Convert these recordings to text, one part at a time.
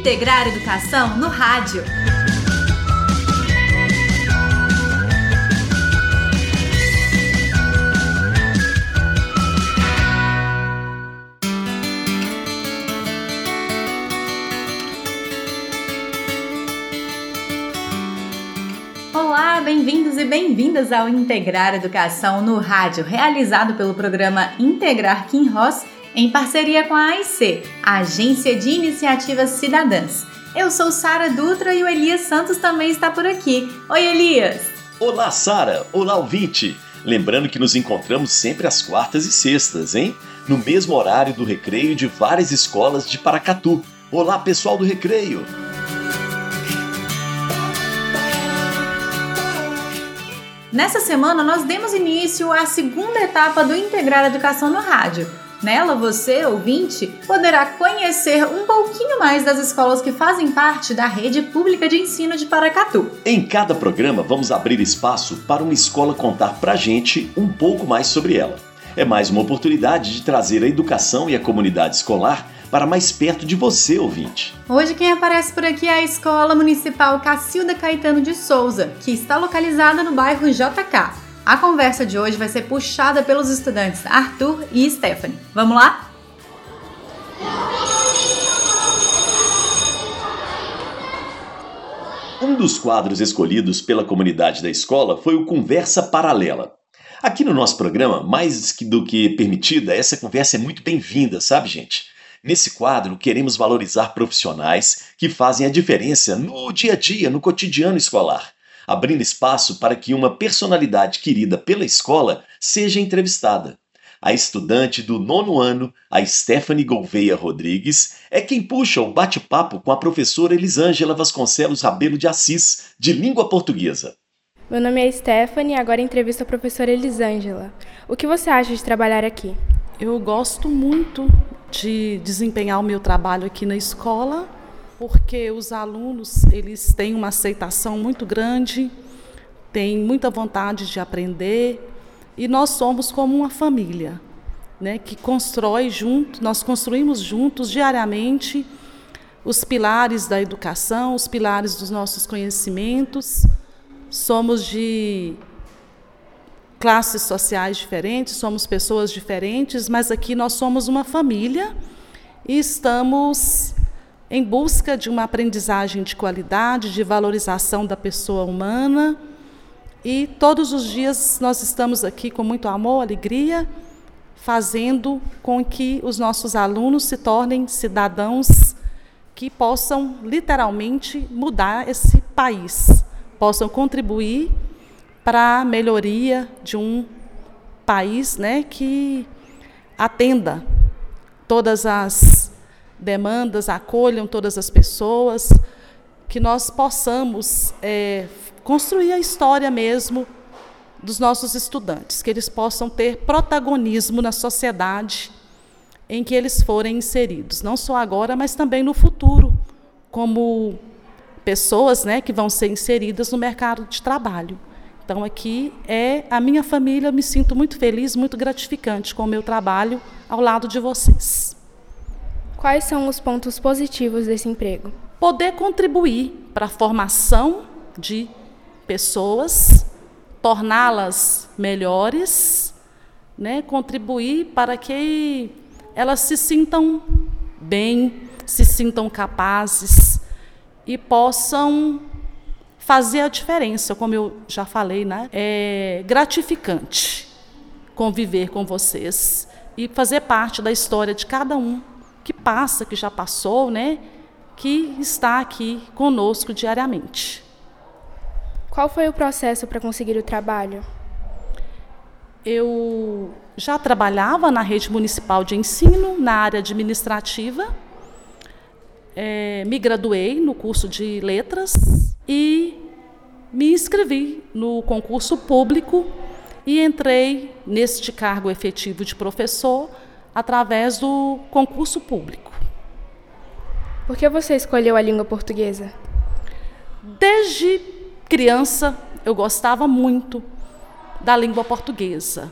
Integrar Educação no Rádio. Olá, bem-vindos e bem-vindas ao Integrar Educação no Rádio, realizado pelo programa Integrar Kim Ross em parceria com a AIC, a Agência de Iniciativas Cidadãs. Eu sou Sara Dutra e o Elias Santos também está por aqui. Oi, Elias! Olá, Sara! Olá, ouvinte! Lembrando que nos encontramos sempre às quartas e sextas, hein? No mesmo horário do recreio de várias escolas de Paracatu. Olá, pessoal do recreio! Nessa semana, nós demos início à segunda etapa do Integrar Educação no Rádio. Nela, você, ouvinte, poderá conhecer um pouquinho mais das escolas que fazem parte da rede pública de ensino de Paracatu. Em cada programa, vamos abrir espaço para uma escola contar pra gente um pouco mais sobre ela. É mais uma oportunidade de trazer a educação e a comunidade escolar para mais perto de você, ouvinte. Hoje quem aparece por aqui é a Escola Municipal Cacilda Caetano de Souza, que está localizada no bairro JK. A conversa de hoje vai ser puxada pelos estudantes Arthur e Stephanie. Vamos lá? Um dos quadros escolhidos pela comunidade da escola foi o Conversa Paralela. Aqui no nosso programa, mais do que permitida, essa conversa é muito bem-vinda, sabe, gente? Nesse quadro, queremos valorizar profissionais que fazem a diferença no dia a dia, no cotidiano escolar abrindo espaço para que uma personalidade querida pela escola seja entrevistada. A estudante do nono ano, a Stephanie Gouveia Rodrigues, é quem puxa o bate-papo com a professora Elisângela Vasconcelos Rabelo de Assis, de língua portuguesa. Meu nome é Stephanie e agora entrevisto a professora Elisângela. O que você acha de trabalhar aqui? Eu gosto muito de desempenhar o meu trabalho aqui na escola porque os alunos eles têm uma aceitação muito grande, têm muita vontade de aprender e nós somos como uma família, né, que constrói junto, nós construímos juntos diariamente os pilares da educação, os pilares dos nossos conhecimentos. Somos de classes sociais diferentes, somos pessoas diferentes, mas aqui nós somos uma família e estamos em busca de uma aprendizagem de qualidade, de valorização da pessoa humana. E todos os dias nós estamos aqui com muito amor, alegria, fazendo com que os nossos alunos se tornem cidadãos que possam literalmente mudar esse país, possam contribuir para a melhoria de um país né, que atenda todas as demandas, acolham todas as pessoas, que nós possamos é, construir a história mesmo dos nossos estudantes, que eles possam ter protagonismo na sociedade em que eles forem inseridos, não só agora, mas também no futuro, como pessoas né, que vão ser inseridas no mercado de trabalho. Então, aqui é a minha família, me sinto muito feliz, muito gratificante com o meu trabalho ao lado de vocês. Quais são os pontos positivos desse emprego? Poder contribuir para a formação de pessoas, torná-las melhores, né? contribuir para que elas se sintam bem, se sintam capazes e possam fazer a diferença, como eu já falei, né? É gratificante conviver com vocês e fazer parte da história de cada um que passa, que já passou, né? Que está aqui conosco diariamente. Qual foi o processo para conseguir o trabalho? Eu já trabalhava na rede municipal de ensino, na área administrativa. É, me graduei no curso de letras e me inscrevi no concurso público e entrei neste cargo efetivo de professor através do concurso público. Por que você escolheu a língua portuguesa? Desde criança eu gostava muito da língua portuguesa.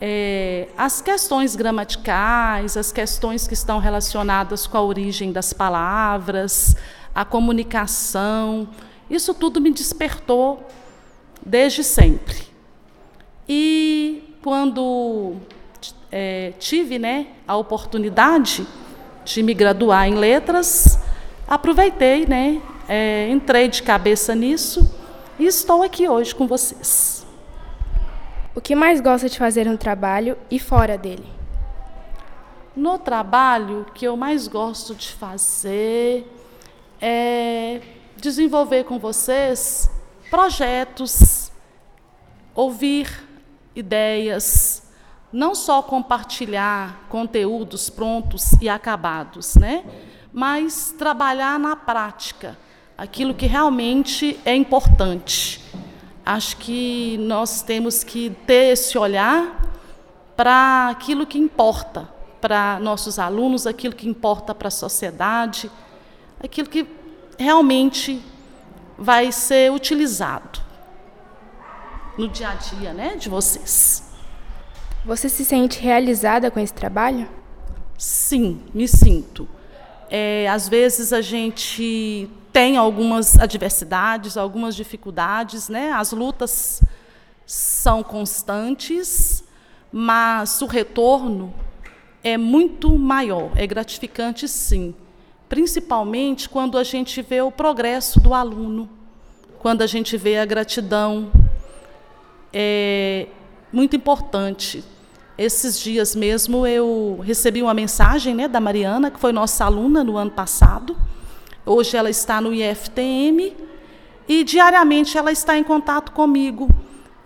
é, as questões gramaticais, as questões que estão relacionadas com a origem das palavras, a comunicação, isso tudo me despertou desde sempre. E quando é, tive né, a oportunidade de me graduar em letras, aproveitei, né, é, entrei de cabeça nisso e estou aqui hoje com vocês. O que mais gosta de fazer no trabalho e fora dele? No trabalho, o que eu mais gosto de fazer é desenvolver com vocês projetos, ouvir ideias, não só compartilhar conteúdos prontos e acabados, né? mas trabalhar na prática aquilo que realmente é importante. Acho que nós temos que ter esse olhar para aquilo que importa para nossos alunos, aquilo que importa para a sociedade, aquilo que realmente vai ser utilizado no dia a dia né, de vocês. Você se sente realizada com esse trabalho? Sim, me sinto. É, às vezes a gente tem algumas adversidades, algumas dificuldades, né? As lutas são constantes, mas o retorno é muito maior, é gratificante sim principalmente quando a gente vê o progresso do aluno, quando a gente vê a gratidão. É muito importante. Esses dias mesmo eu recebi uma mensagem né, da Mariana, que foi nossa aluna no ano passado. Hoje ela está no IFTM e diariamente ela está em contato comigo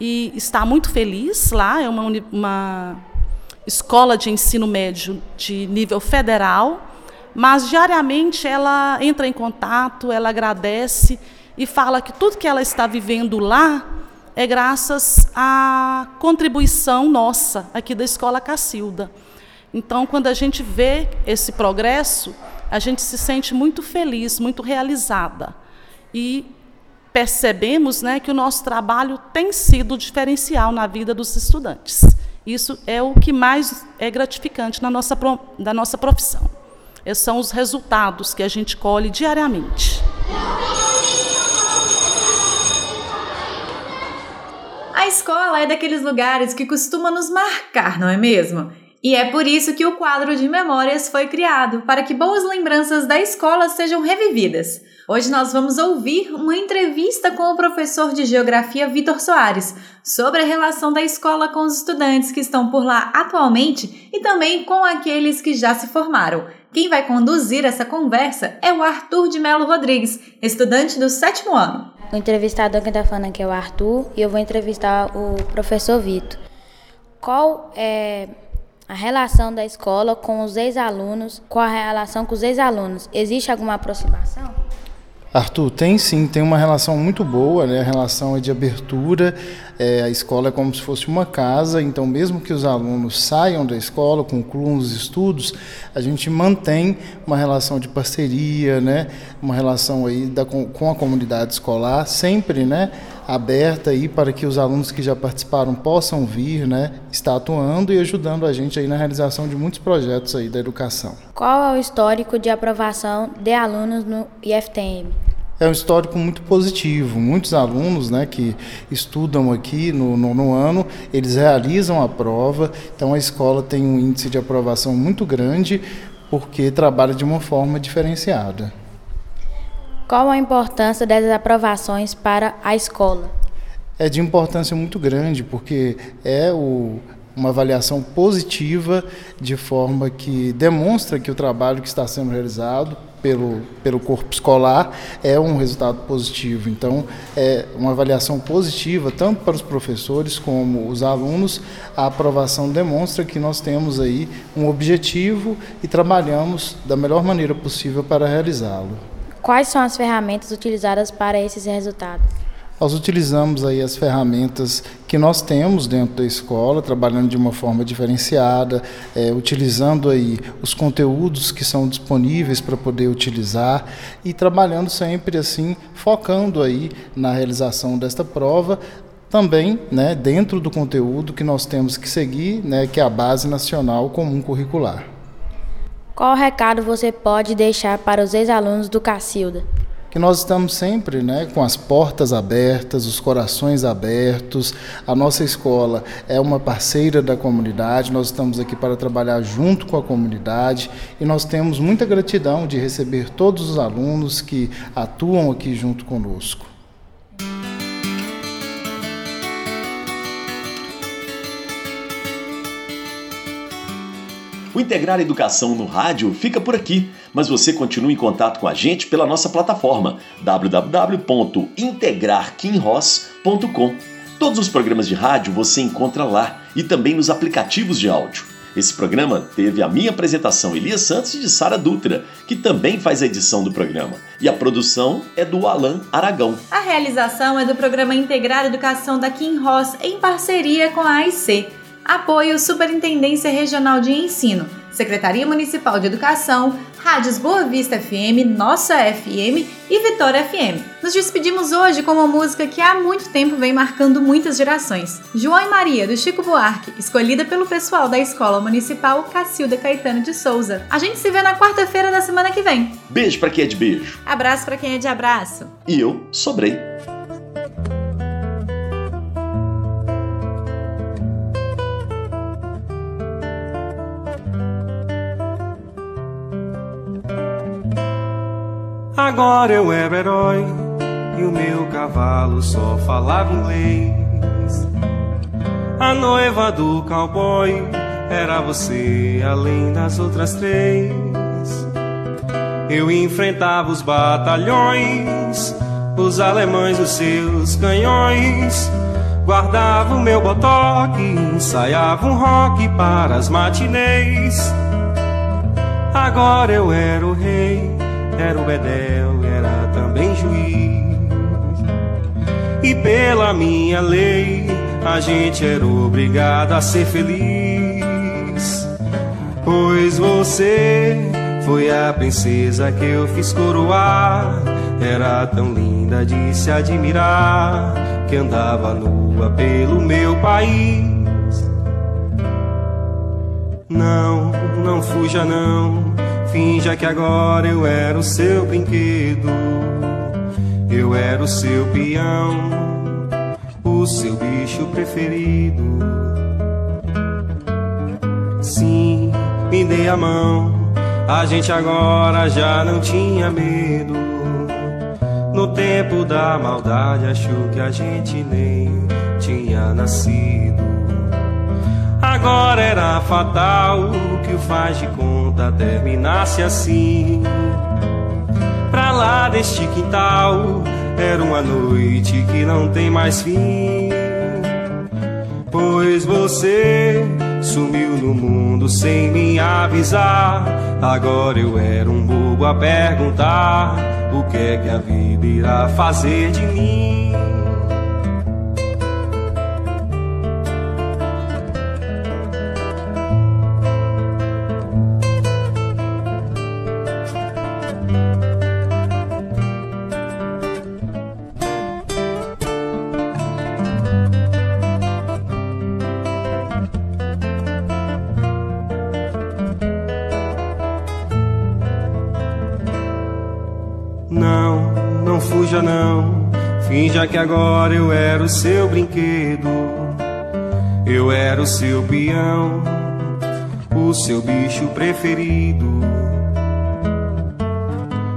e está muito feliz lá. É uma, uma escola de ensino médio de nível federal mas diariamente ela entra em contato, ela agradece e fala que tudo que ela está vivendo lá é graças à contribuição nossa aqui da Escola Cacilda. Então, quando a gente vê esse progresso, a gente se sente muito feliz, muito realizada. E percebemos né, que o nosso trabalho tem sido diferencial na vida dos estudantes. Isso é o que mais é gratificante na nossa, da nossa profissão. Esses são os resultados que a gente colhe diariamente. A escola é daqueles lugares que costuma nos marcar, não é mesmo? E é por isso que o quadro de memórias foi criado, para que boas lembranças da escola sejam revividas. Hoje nós vamos ouvir uma entrevista com o professor de Geografia Vitor Soares sobre a relação da escola com os estudantes que estão por lá atualmente e também com aqueles que já se formaram. Quem vai conduzir essa conversa é o Arthur de Melo Rodrigues, estudante do sétimo ano. O entrevistador que está falando aqui é o Arthur e eu vou entrevistar o professor Vitor. Qual é a relação da escola com os ex-alunos? Qual a relação com os ex-alunos? Existe alguma aproximação? Arthur, tem sim, tem uma relação muito boa, né? a relação é de abertura, é, a escola é como se fosse uma casa, então mesmo que os alunos saiam da escola, concluam os estudos, a gente mantém uma relação de parceria, né? uma relação aí da, com a comunidade escolar, sempre né? aberta aí para que os alunos que já participaram possam vir, né? estar atuando e ajudando a gente aí na realização de muitos projetos aí da educação. Qual é o histórico de aprovação de alunos no IFTM? É um histórico muito positivo. Muitos alunos né, que estudam aqui no nono ano, eles realizam a prova, então a escola tem um índice de aprovação muito grande porque trabalha de uma forma diferenciada. Qual a importância dessas aprovações para a escola? É de importância muito grande, porque é o, uma avaliação positiva, de forma que demonstra que o trabalho que está sendo realizado pelo, pelo corpo escolar é um resultado positivo. Então, é uma avaliação positiva, tanto para os professores como os alunos. A aprovação demonstra que nós temos aí um objetivo e trabalhamos da melhor maneira possível para realizá-lo. Quais são as ferramentas utilizadas para esses resultados? Nós utilizamos aí as ferramentas que nós temos dentro da escola, trabalhando de uma forma diferenciada, é, utilizando aí os conteúdos que são disponíveis para poder utilizar e trabalhando sempre assim, focando aí na realização desta prova, também né, dentro do conteúdo que nós temos que seguir, né, que é a Base Nacional Comum Curricular. Qual recado você pode deixar para os ex-alunos do Cacilda? Que nós estamos sempre né, com as portas abertas, os corações abertos. A nossa escola é uma parceira da comunidade, nós estamos aqui para trabalhar junto com a comunidade e nós temos muita gratidão de receber todos os alunos que atuam aqui junto conosco. O Integrar Educação no Rádio fica por aqui, mas você continua em contato com a gente pela nossa plataforma www.integrarquinross.com. Todos os programas de rádio você encontra lá e também nos aplicativos de áudio. Esse programa teve a minha apresentação Elias Santos e de Sara Dutra, que também faz a edição do programa. E a produção é do Alan Aragão. A realização é do programa Integrar Educação da Kim Ross em parceria com a AIC. Apoio Superintendência Regional de Ensino, Secretaria Municipal de Educação, Rádios Boa Vista FM, Nossa FM e Vitória FM. Nos despedimos hoje com uma música que há muito tempo vem marcando muitas gerações. João e Maria, do Chico Buarque, escolhida pelo pessoal da Escola Municipal Cacilda Caetano de Souza. A gente se vê na quarta-feira da semana que vem. Beijo para quem é de beijo. Abraço para quem é de abraço. E eu sobrei. Agora eu era herói e o meu cavalo só falava inglês. A noiva do cowboy era você, além das outras três. Eu enfrentava os batalhões, os alemães, os seus canhões. Guardava o meu botoque, ensaiava um rock para as matinês. Agora eu era o rei era o bedel, era também juiz. E pela minha lei, a gente era obrigado a ser feliz. Pois você foi a princesa que eu fiz coroar. Era tão linda de se admirar que andava nua pelo meu país. Não, não fuja não Finja que agora eu era o seu brinquedo. Eu era o seu peão, o seu bicho preferido. Sim, me dei a mão. A gente agora já não tinha medo. No tempo da maldade, achou que a gente nem tinha nascido. Agora era fatal que o faz de conta terminasse assim. Pra lá deste quintal era uma noite que não tem mais fim. Pois você sumiu no mundo sem me avisar. Agora eu era um bobo a perguntar: o que é que a vida irá fazer de mim? Já que agora eu era o seu brinquedo, eu era o seu peão, o seu bicho preferido.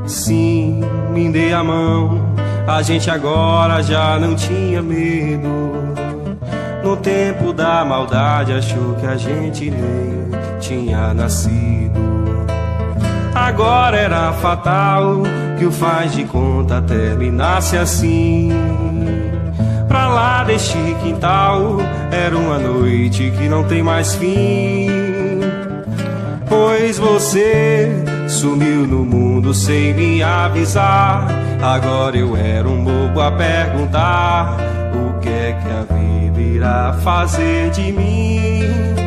Sim, me dei a mão, a gente agora já não tinha medo. No tempo da maldade achou que a gente nem tinha nascido. Agora era fatal que o faz de conta terminasse assim. Pra lá deste quintal era uma noite que não tem mais fim. Pois você sumiu no mundo sem me avisar. Agora eu era um bobo a perguntar: o que é que a vida irá fazer de mim?